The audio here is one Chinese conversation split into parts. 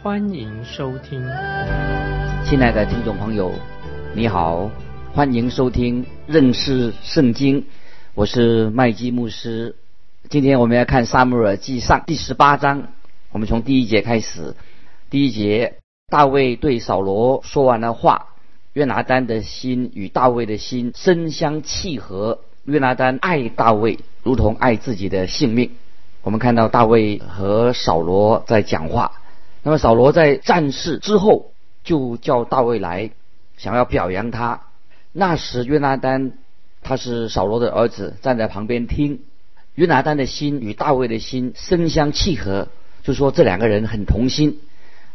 欢迎收听。亲爱的听众朋友，你好，欢迎收听认识圣经，我是麦基牧师。今天我们要看《撒母耳记上》第十八章，我们从第一节开始。第一节，大卫对扫罗说完了话，约拿丹的心与大卫的心深相契合。约拿丹爱大卫，如同爱自己的性命。我们看到大卫和扫罗在讲话。那么扫罗在战事之后，就叫大卫来，想要表扬他。那时约拿丹他是扫罗的儿子，站在旁边听。约拿丹的心与大卫的心深相契合，就说这两个人很同心，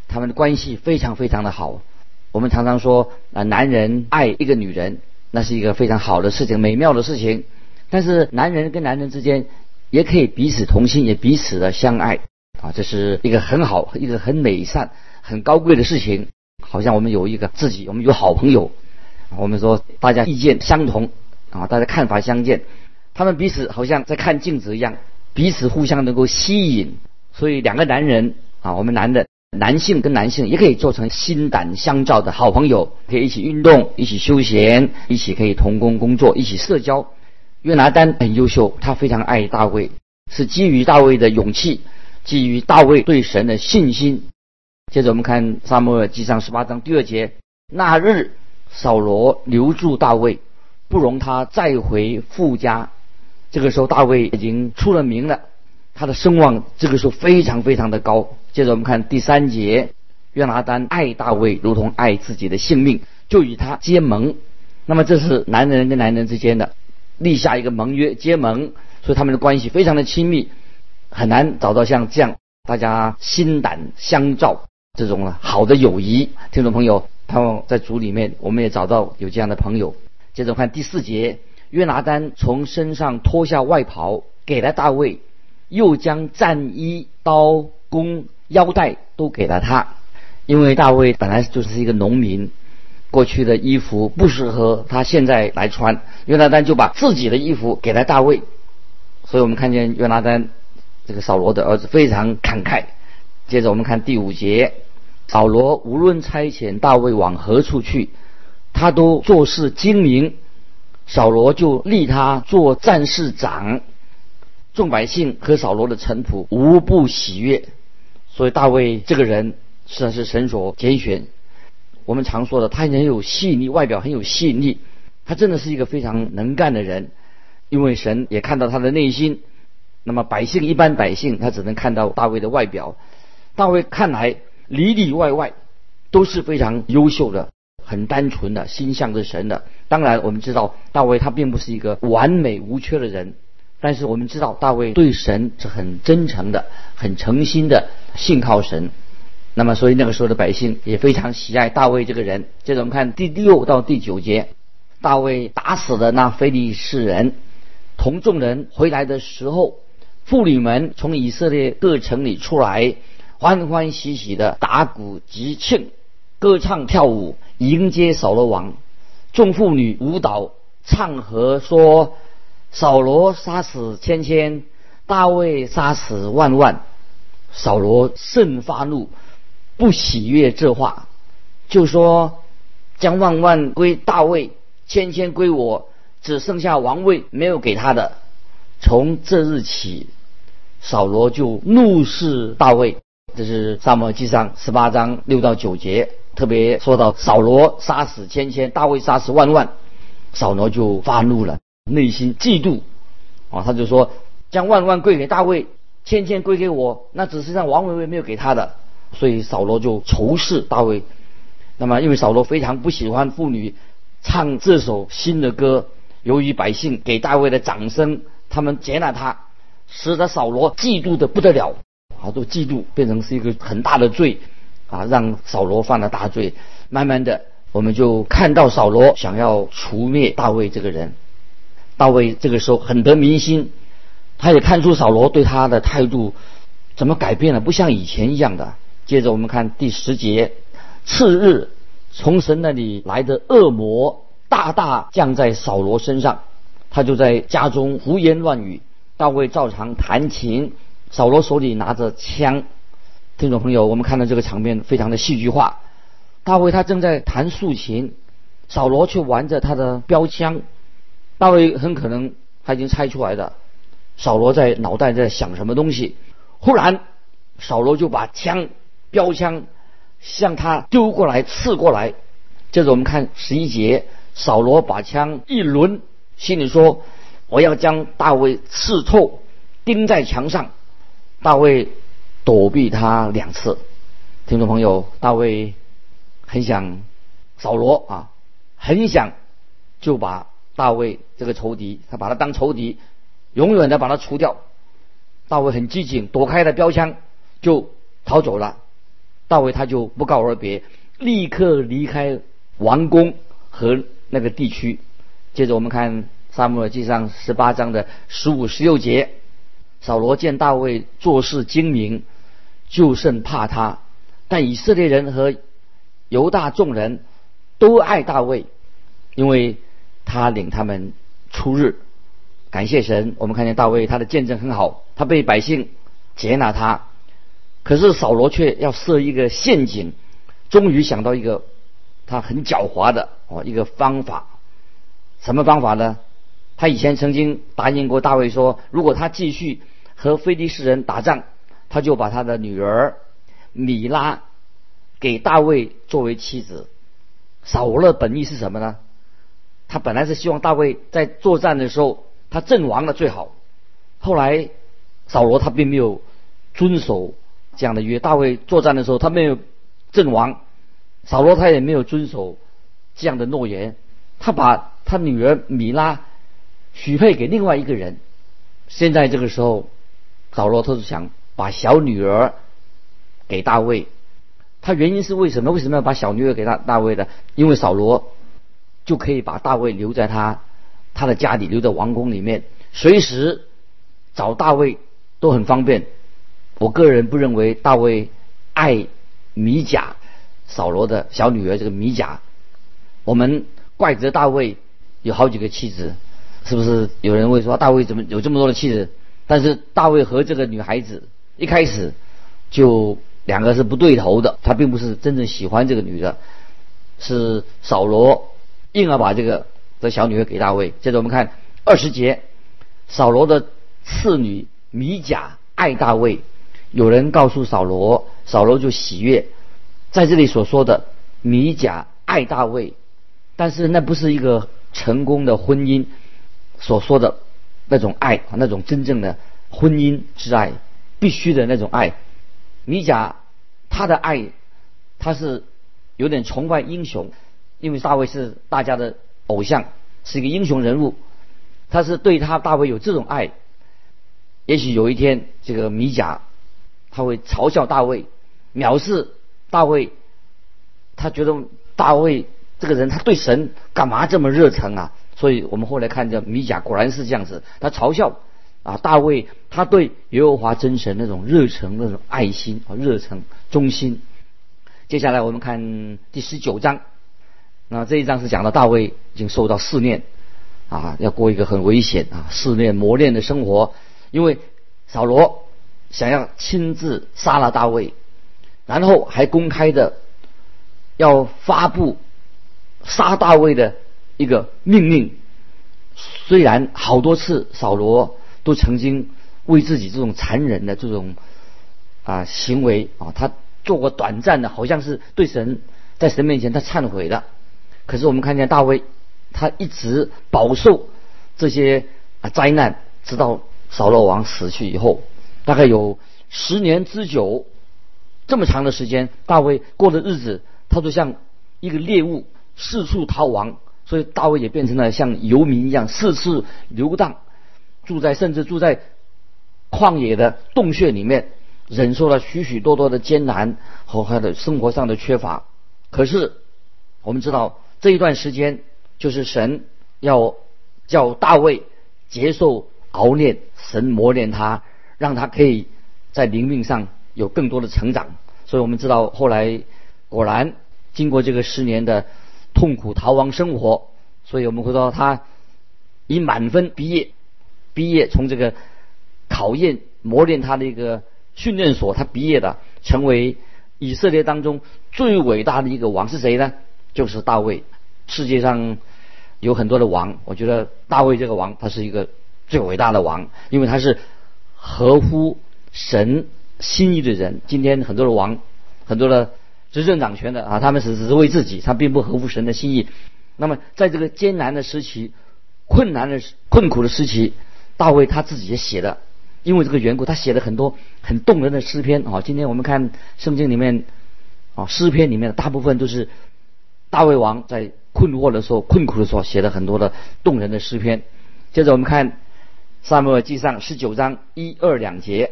他们的关系非常非常的好。我们常常说啊，男人爱一个女人，那是一个非常好的事情，美妙的事情。但是男人跟男人之间也可以彼此同心，也彼此的相爱啊，这是一个很好、一个很美善、很高贵的事情。好像我们有一个自己，我们有好朋友，我们说大家意见相同啊，大家看法相近。他们彼此好像在看镜子一样，彼此互相能够吸引，所以两个男人啊，我们男的男性跟男性也可以做成心胆相照的好朋友，可以一起运动，一起休闲，一起可以同工工作，一起社交。约拿丹很优秀，他非常爱大卫，是基于大卫的勇气，基于大卫对神的信心。接着我们看撒母耳记上十八章第二节，那日扫罗留住大卫，不容他再回父家。这个时候，大卫已经出了名了，他的声望这个时候非常非常的高。接着我们看第三节，约拿丹爱大卫如同爱自己的性命，就与他结盟。那么这是男人跟男人之间的立下一个盟约结盟，所以他们的关系非常的亲密，很难找到像这样大家心胆相照这种好的友谊。听众朋友，他们在组里面，我们也找到有这样的朋友。接着看第四节。约拿丹从身上脱下外袍，给了大卫，又将战衣、刀、弓、腰带都给了他。因为大卫本来就是一个农民，过去的衣服不适合他现在来穿，约拿丹就把自己的衣服给了大卫。所以我们看见约拿丹这个扫罗的儿子非常慷慨。接着我们看第五节，扫罗无论差遣大卫往何处去，他都做事精明。扫罗就立他做战士长，众百姓和扫罗的臣仆无不喜悦。所以大卫这个人实际上是神所拣选。我们常说的，他很有吸引力，外表很有吸引力。他真的是一个非常能干的人，因为神也看到他的内心。那么百姓一般百姓，他只能看到大卫的外表。大卫看来里里外外都是非常优秀的。很单纯的心向着神的，当然我们知道大卫他并不是一个完美无缺的人，但是我们知道大卫对神是很真诚的、很诚心的信靠神。那么，所以那个时候的百姓也非常喜爱大卫这个人。接着我们看第六到第九节，大卫打死了那非利士人，同众人回来的时候，妇女们从以色列各城里出来，欢欢喜喜的打鼓集庆。歌唱跳舞迎接扫罗王，众妇女舞蹈唱和说：“扫罗杀死千千，大卫杀死万万。”扫罗甚发怒，不喜悦这话，就说：“将万万归大卫，千千归我，只剩下王位没有给他的。”从这日起，扫罗就怒视大卫。这是撒母记上十八章六到九节。特别说到扫罗杀死千千，大卫杀死万万，扫罗就发怒了，内心嫉妒啊，他就说将万万归给大卫，千千归给我，那只是让王维维没有给他的，所以扫罗就仇视大卫。那么因为扫罗非常不喜欢妇女唱这首新的歌，由于百姓给大卫的掌声，他们接纳他，使得扫罗嫉妒的不得了，好多嫉妒变成是一个很大的罪。啊，让扫罗犯了大罪。慢慢的，我们就看到扫罗想要除灭大卫这个人。大卫这个时候很得民心，他也看出扫罗对他的态度怎么改变了，不像以前一样的。接着我们看第十节，次日从神那里来的恶魔大大降在扫罗身上，他就在家中胡言乱语。大卫照常弹琴，扫罗手里拿着枪。听众朋友，我们看到这个场面非常的戏剧化。大卫他正在弹竖琴，扫罗却玩着他的标枪。大卫很可能他已经猜出来的，扫罗在脑袋在想什么东西。忽然，扫罗就把枪标枪向他丢过来，刺过来。接着我们看十一节，扫罗把枪一抡，心里说。我要将大卫刺透，钉在墙上。大卫躲避他两次。听众朋友，大卫很想扫罗啊，很想就把大卫这个仇敌，他把他当仇敌，永远的把他除掉。大卫很机警，躲开了标枪就逃走了。大卫他就不告而别，立刻离开王宫和那个地区。接着我们看。萨母尔记上十八章的十五、十六节，扫罗见大卫做事精明，就甚怕他。但以色列人和犹大众人都爱大卫，因为他领他们出日。感谢神，我们看见大卫他的见证很好，他被百姓接纳他。可是扫罗却要设一个陷阱，终于想到一个他很狡猾的哦一个方法。什么方法呢？他以前曾经答应过大卫说，如果他继续和非利士人打仗，他就把他的女儿米拉给大卫作为妻子。扫罗的本意是什么呢？他本来是希望大卫在作战的时候他阵亡了最好。后来扫罗他并没有遵守这样的约，大卫作战的时候他没有阵亡，扫罗他也没有遵守这样的诺言，他把他女儿米拉。许配给另外一个人，现在这个时候，扫罗他是想把小女儿给大卫。他原因是为什么？为什么要把小女儿给大大卫的？因为扫罗就可以把大卫留在他他的家里，留在王宫里面，随时找大卫都很方便。我个人不认为大卫爱米甲，扫罗的小女儿这个米甲。我们怪责大卫有好几个妻子。是不是有人会说大卫怎么有这么多的妻子？但是大卫和这个女孩子一开始就两个是不对头的，他并不是真正喜欢这个女的，是扫罗硬要把这个这小女儿给大卫。接着我们看二十节，扫罗的次女米甲爱大卫，有人告诉扫罗，扫罗就喜悦。在这里所说的米甲爱大卫，但是那不是一个成功的婚姻。所说的那种爱，那种真正的婚姻之爱，必须的那种爱。米甲他的爱，他是有点崇拜英雄，因为大卫是大家的偶像，是一个英雄人物。他是对他大卫有这种爱。也许有一天，这个米甲他会嘲笑大卫，藐视大卫。他觉得大卫这个人，他对神干嘛这么热诚啊？所以我们后来看见米甲果然是这样子，他嘲笑啊大卫，他对耶和华真神那种热诚、那种爱心啊热诚、忠心。接下来我们看第十九章，那这一章是讲到大卫已经受到试炼啊，要过一个很危险啊试炼磨练的生活，因为扫罗想要亲自杀了大卫，然后还公开的要发布杀大卫的。一个命令，虽然好多次扫罗都曾经为自己这种残忍的这种啊行为啊，他做过短暂的，好像是对神在神面前他忏悔的。可是我们看见大卫，他一直饱受这些啊灾难，直到扫罗王死去以后，大概有十年之久，这么长的时间，大卫过的日子，他就像一个猎物四处逃亡。所以大卫也变成了像游民一样四处流荡，住在甚至住在旷野的洞穴里面，忍受了许许多多的艰难和他的生活上的缺乏。可是我们知道这一段时间就是神要叫大卫接受熬炼，神磨练他，让他可以在灵命上有更多的成长。所以我们知道后来果然经过这个十年的痛苦逃亡生活，所以我们会说他以满分毕业，毕业从这个考验磨练他的一个训练所，他毕业的，成为以色列当中最伟大的一个王是谁呢？就是大卫。世界上有很多的王，我觉得大卫这个王他是一个最伟大的王，因为他是合乎神心意的人。今天很多的王，很多的执政掌权的啊，他们是只是为自己，他并不合乎神的心意。那么在这个艰难的时期、困难的困苦的时期，大卫他自己也写的，因为这个缘故，他写了很多很动人的诗篇啊。今天我们看圣经里面啊，诗篇里面的大部分都是大卫王在。困惑的时候，困苦的时候，写了很多的动人的诗篇。接着我们看《萨母尔记上》十九章一二两节，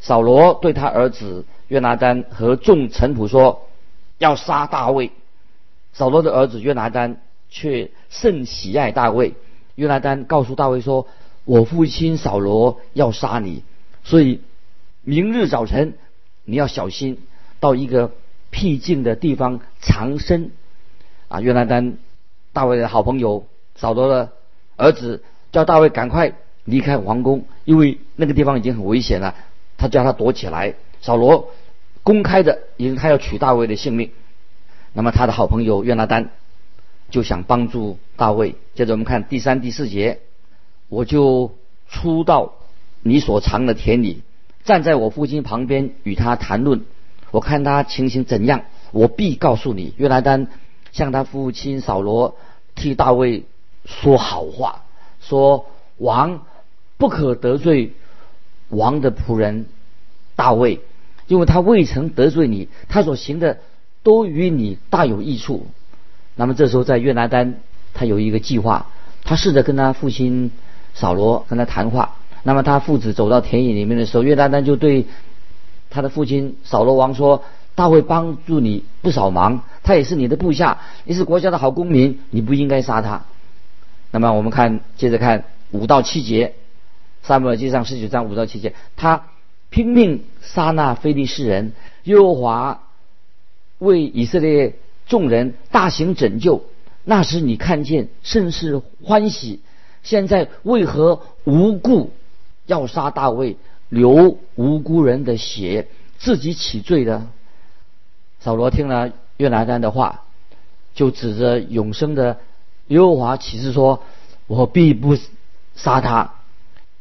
扫罗对他儿子约拿丹和众臣仆说：“要杀大卫。”扫罗的儿子约拿丹却甚喜爱大卫。约拿丹告诉大卫说：“我父亲扫罗要杀你，所以明日早晨你要小心，到一个僻静的地方藏身。”啊，约拿丹，大卫的好朋友扫罗的儿子，叫大卫赶快离开皇宫，因为那个地方已经很危险了。他叫他躲起来。扫罗公开的，因为他要取大卫的性命。那么他的好朋友约拿丹就想帮助大卫。接着我们看第三、第四节，我就出到你所藏的田里，站在我父亲旁边与他谈论。我看他情形怎样，我必告诉你。约拿丹。向他父亲扫罗替大卫说好话，说王不可得罪王的仆人大卫，因为他未曾得罪你，他所行的都与你大有益处。那么这时候在约拿丹，他有一个计划，他试着跟他父亲扫罗跟他谈话。那么他父子走到田野里面的时候，约拿丹就对他的父亲扫罗王说。他会帮助你不少忙，他也是你的部下，你是国家的好公民，你不应该杀他。那么我们看，接着看五到七节，撒母耳记上十九章五到七节，他拼命杀那非利士人，耶和华为以色列众人大行拯救，那时你看见甚是欢喜。现在为何无故要杀大卫，流无辜人的血，自己起罪呢？扫罗听了约拿丹的话，就指着永生的耶和华起誓说：“我必不杀他。”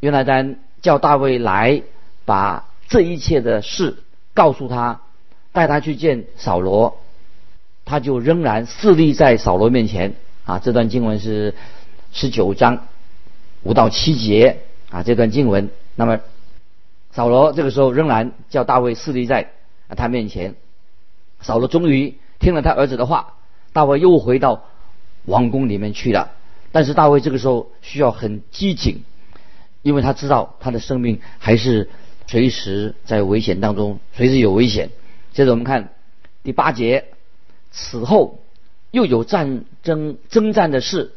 约拿丹叫大卫来，把这一切的事告诉他，带他去见扫罗。他就仍然侍立在扫罗面前。啊，这段经文是十九章五到七节。啊，这段经文。那么扫罗这个时候仍然叫大卫侍立在他面前。扫罗终于听了他儿子的话，大卫又回到王宫里面去了。但是大卫这个时候需要很机警，因为他知道他的生命还是随时在危险当中，随时有危险。接着我们看第八节，此后又有战争征战的事，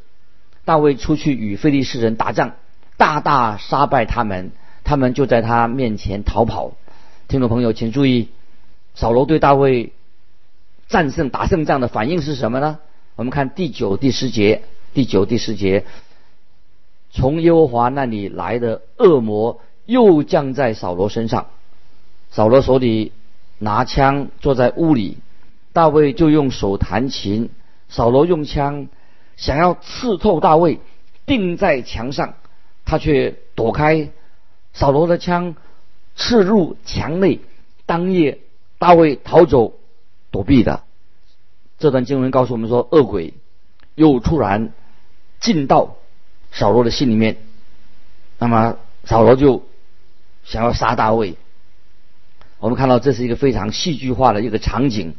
大卫出去与非利士人打仗，大大杀败他们，他们就在他面前逃跑。听众朋友，请注意，扫罗对大卫。战胜打胜仗的反应是什么呢？我们看第九、第十节，第九、第十节，从耶和华那里来的恶魔又降在扫罗身上，扫罗手里拿枪坐在屋里，大卫就用手弹琴，扫罗用枪想要刺透大卫，钉在墙上，他却躲开扫罗的枪，刺入墙内，当夜大卫逃走。躲避的这段经文告诉我们说，恶鬼又突然进到扫罗的心里面，那么扫罗就想要杀大卫。我们看到这是一个非常戏剧化的一个场景，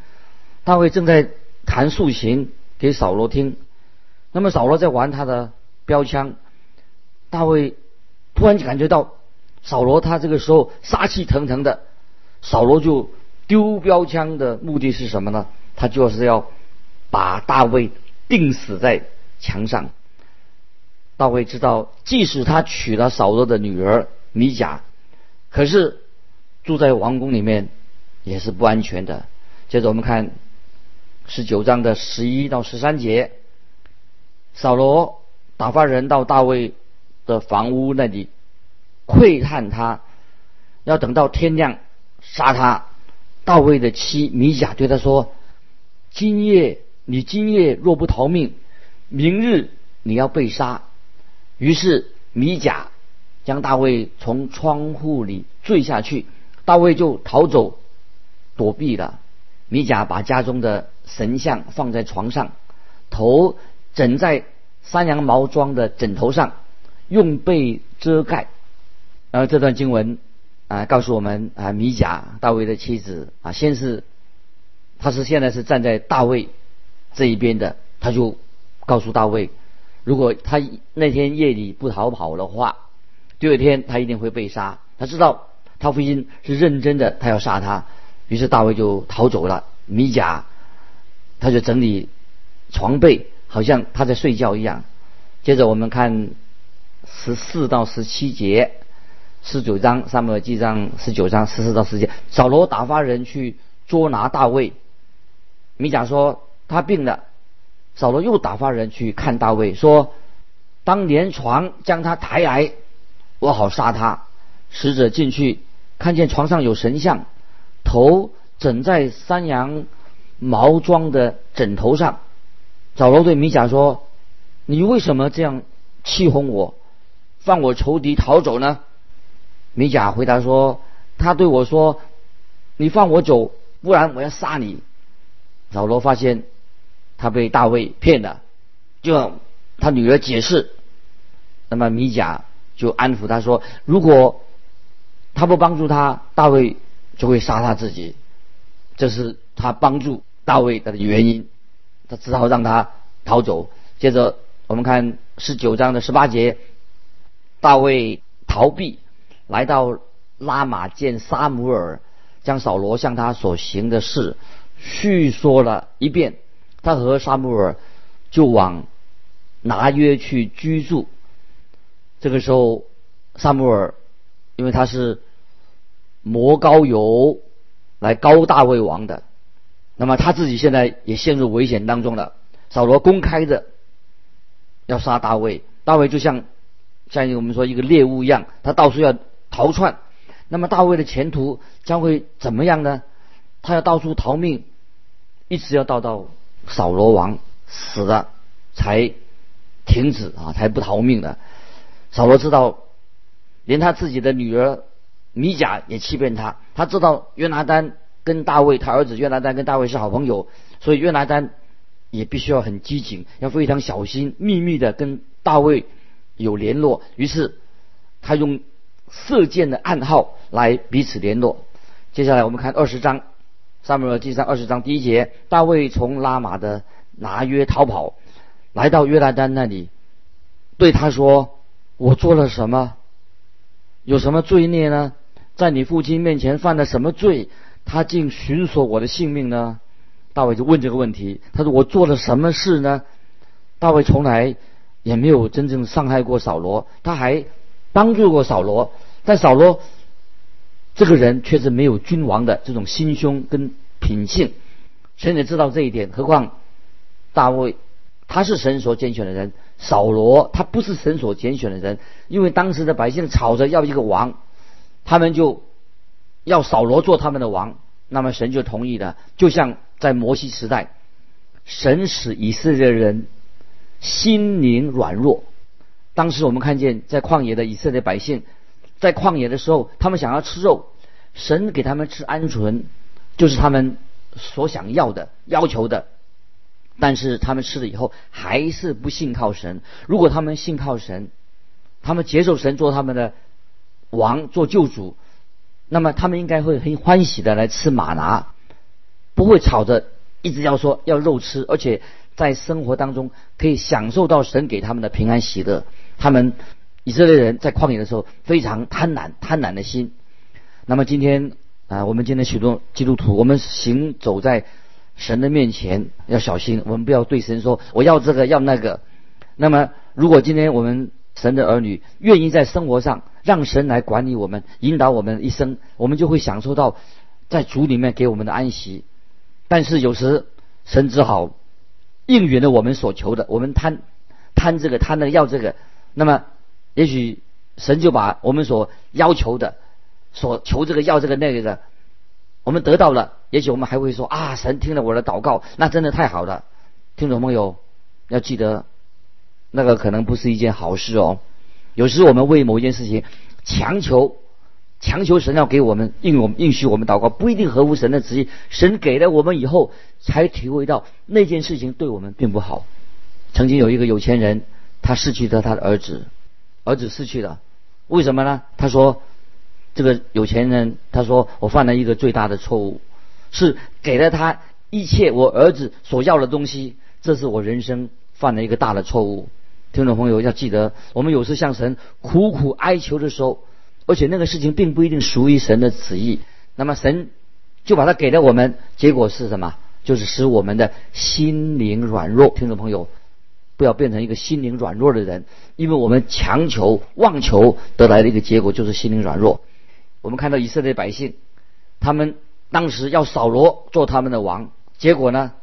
大卫正在弹竖琴给扫罗听，那么扫罗在玩他的标枪，大卫突然就感觉到扫罗他这个时候杀气腾腾的，扫罗就丢标枪的目的是什么呢？他就是要把大卫钉死在墙上。大卫知道，即使他娶了扫罗的女儿米甲，可是住在王宫里面也是不安全的。接着我们看十九章的十一到十三节，扫罗打发人到大卫的房屋那里窥探他，要等到天亮杀他。大卫的妻米甲对他说：“今夜你今夜若不逃命，明日你要被杀。”于是米甲将大卫从窗户里坠下去，大卫就逃走躲避了。米甲把家中的神像放在床上，头枕在山羊毛装的枕头上，用被遮盖。然后这段经文啊告诉我们啊，米甲大卫的妻子啊，先是他是现在是站在大卫这一边的，他就告诉大卫。如果他那天夜里不逃跑的话，第二天他一定会被杀。他知道他父亲是认真的，他要杀他。于是大卫就逃走了。米甲他就整理床被，好像他在睡觉一样。接着我们看十四到十七节，十九章上面记上十九章十四到十节。扫罗打发人去捉拿大卫。米甲说他病了。扫罗又打发人去看大卫，说：“当连床将他抬来，我好杀他。”使者进去，看见床上有神像，头枕在山羊毛装的枕头上。扫罗对米甲说：“你为什么这样气哄我，放我仇敌逃走呢？”米甲回答说：“他对我说，你放我走，不然我要杀你。”扫罗发现。他被大卫骗了，就他女儿解释，那么米甲就安抚他说：“如果他不帮助他，大卫就会杀他自己。”这是他帮助大卫的原因，他只好让他逃走。接着我们看十九章的十八节，大卫逃避来到拉玛见沙姆尔，将扫罗向他所行的事叙说了一遍。他和沙姆尔就往拿约去居住。这个时候，萨穆尔因为他是摩高油来高大卫王的，那么他自己现在也陷入危险当中了。扫罗公开的要杀大卫，大卫就像像我们说一个猎物一样，他到处要逃窜。那么大卫的前途将会怎么样呢？他要到处逃命，一直要到到。扫罗王死了，才停止啊，才不逃命的。扫罗知道，连他自己的女儿米甲也欺骗他。他知道约拿丹跟大卫，他儿子约拿丹跟大卫是好朋友，所以约拿丹也必须要很机警，要非常小心，秘密的跟大卫有联络。于是他用射箭的暗号来彼此联络。接下来我们看二十章。撒母耳记上二十章第一节，大卫从拉玛的拿约逃跑，来到约拿丹那里，对他说：“我做了什么？有什么罪孽呢？在你父亲面前犯了什么罪？他竟寻索我的性命呢？”大卫就问这个问题。他说：“我做了什么事呢？”大卫从来也没有真正伤害过扫罗，他还帮助过扫罗，但扫罗。这个人却是没有君王的这种心胸跟品性，神也知道这一点。何况大卫他是神所拣选的人，扫罗他不是神所拣选的人。因为当时的百姓吵着要一个王，他们就要扫罗做他们的王，那么神就同意了。就像在摩西时代，神使以色列人心灵软弱。当时我们看见在旷野的以色列百姓。在旷野的时候，他们想要吃肉，神给他们吃鹌鹑，就是他们所想要的、要求的。但是他们吃了以后，还是不信靠神。如果他们信靠神，他们接受神做他们的王、做救主，那么他们应该会很欢喜的来吃马拿，不会吵着一直要说要肉吃，而且在生活当中可以享受到神给他们的平安喜乐。他们。以色列人在旷野的时候非常贪婪，贪婪的心。那么今天啊，我们今天许多基督徒，我们行走在神的面前要小心，我们不要对神说我要这个要那个。那么，如果今天我们神的儿女愿意在生活上让神来管理我们、引导我们一生，我们就会享受到在主里面给我们的安息。但是有时神只好应允了我们所求的，我们贪贪这个贪那个要这个，那么也许神就把我们所要求的。所求这个要这个那个的，我们得到了，也许我们还会说啊，神听了我的祷告，那真的太好了。听众朋友要记得，那个可能不是一件好事哦。有时我们为某一件事情强求，强求神要给我们应我们应许我们祷告，不一定合乎神的旨意。神给了我们以后，才体会到那件事情对我们并不好。曾经有一个有钱人，他失去了他的儿子，儿子失去了，为什么呢？他说。这个有钱人他说：“我犯了一个最大的错误，是给了他一切我儿子所要的东西，这是我人生犯了一个大的错误。”听众朋友要记得，我们有时向神苦苦哀求的时候，而且那个事情并不一定属于神的旨意，那么神就把它给了我们，结果是什么？就是使我们的心灵软弱。听众朋友，不要变成一个心灵软弱的人，因为我们强求妄求得来的一个结果就是心灵软弱。我们看到以色列百姓，他们当时要扫罗做他们的王，结果呢，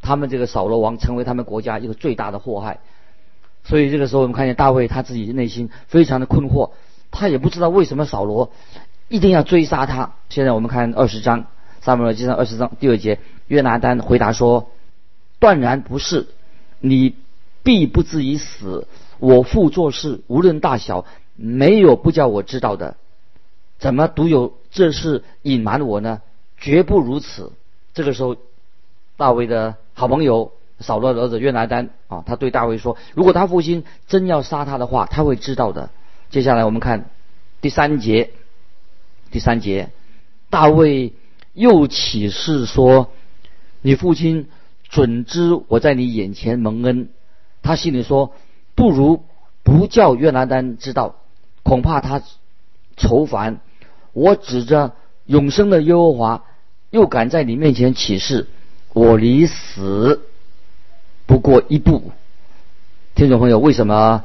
他们这个扫罗王成为他们国家一个最大的祸害。所以这个时候，我们看见大卫他自己内心非常的困惑，他也不知道为什么扫罗一定要追杀他。现在我们看二十章，撒母耳记上二十章第二节，约拿丹回答说：“断然不是，你必不至于死。我父做事无论大小，没有不叫我知道的。”怎么独有这事隐瞒我呢？绝不如此。这个时候，大卫的好朋友扫罗的儿子约拿丹啊，他对大卫说：“如果他父亲真要杀他的话，他会知道的。”接下来我们看第三节。第三节，大卫又起誓说：“你父亲准知我在你眼前蒙恩。”他心里说：“不如不叫约拿丹知道，恐怕他愁烦。”我指着永生的耶和华，又敢在你面前起誓，我离死不过一步。听众朋友，为什么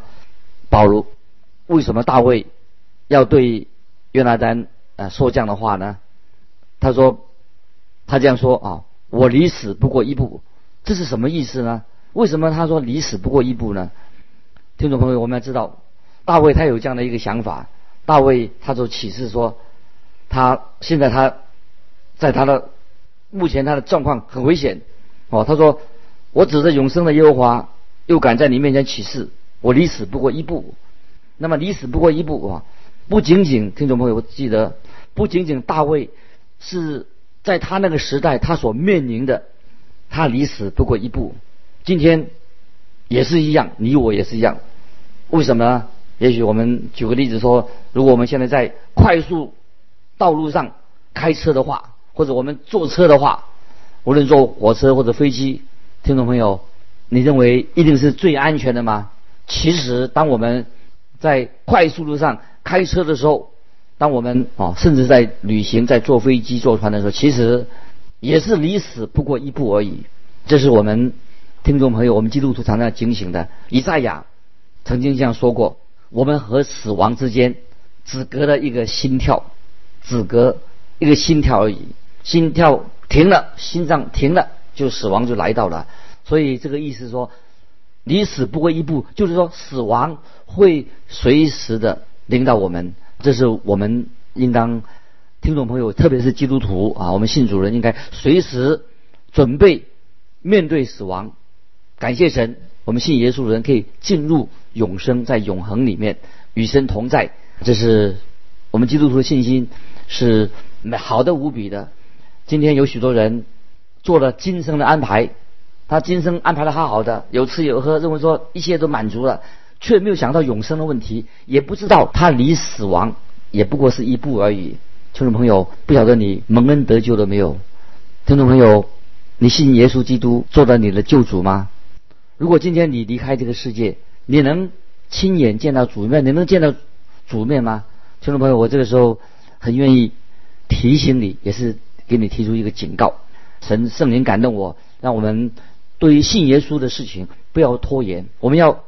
保罗，为什么大卫要对约拿丹啊说这样的话呢？他说，他这样说啊，我离死不过一步，这是什么意思呢？为什么他说离死不过一步呢？听众朋友，我们要知道，大卫他有这样的一个想法，大卫他就起誓说。他现在他，在他的目前他的状况很危险哦。他说：“我指着永生的耶和华，又敢在你面前起誓，我离死不过一步。那么离死不过一步啊！不仅仅听众朋友记得，不仅仅大卫是在他那个时代他所面临的，他离死不过一步。今天也是一样，你我也是一样。为什么呢？也许我们举个例子说，如果我们现在在快速。道路上开车的话，或者我们坐车的话，无论坐火车或者飞机，听众朋友，你认为一定是最安全的吗？其实，当我们在快速路上开车的时候，当我们啊，甚至在旅行、在坐飞机、坐船的时候，其实也是离死不过一步而已。这是我们听众朋友，我们基督徒常常警醒的。以赛亚曾经这样说过：我们和死亡之间只隔了一个心跳。只隔一个心跳而已，心跳停了，心脏停了，就死亡就来到了。所以这个意思说，离死不过一步，就是说死亡会随时的领导我们。这是我们应当听众朋友，特别是基督徒啊，我们信主人应该随时准备面对死亡。感谢神，我们信耶稣的人可以进入永生，在永恒里面与神同在。这是我们基督徒的信心。是美好的无比的。今天有许多人做了今生的安排，他今生安排的好好的，有吃有喝，认为说一切都满足了，却没有想到永生的问题，也不知道他离死亡也不过是一步而已。听众朋友，不晓得你蒙恩得救了没有？听众朋友，你信耶稣基督做了你的救主吗？如果今天你离开这个世界，你能亲眼见到主面？你能见到主面吗？听众朋友，我这个时候。很愿意提醒你，也是给你提出一个警告。神圣灵感动我，让我们对于信耶稣的事情不要拖延。我们要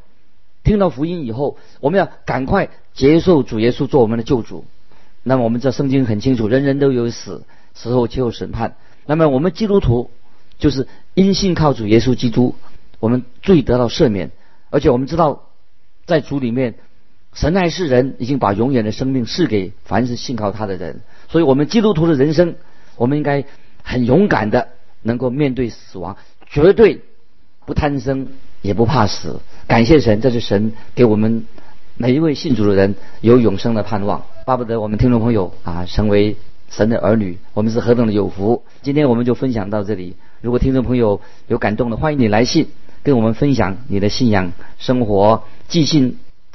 听到福音以后，我们要赶快接受主耶稣做我们的救主。那么我们这圣经很清楚，人人都有死，死后就有审判。那么我们基督徒就是因信靠主耶稣基督，我们罪得到赦免，而且我们知道在主里面，神爱世人，已经把永远的生命赐给凡是信靠他的人。所以，我们基督徒的人生，我们应该很勇敢的，能够面对死亡，绝对不贪生，也不怕死。感谢神，这是神给我们每一位信主的人有永生的盼望。巴不得我们听众朋友啊，成为神的儿女，我们是何等的有福。今天我们就分享到这里。如果听众朋友有感动的，欢迎你来信跟我们分享你的信仰生活，寄信